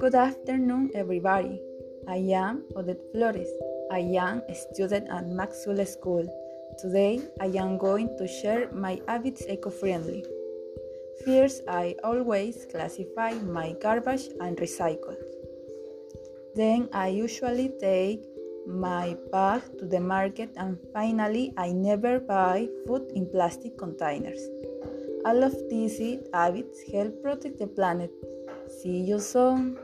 Good afternoon, everybody. I am Odette Flores. I am a student at Maxwell School. Today, I am going to share my habits eco-friendly. First, I always classify my garbage and recycle. Then, I usually take my bag to the market and finally, I never buy food in plastic containers. All of these habits help protect the planet. See you soon.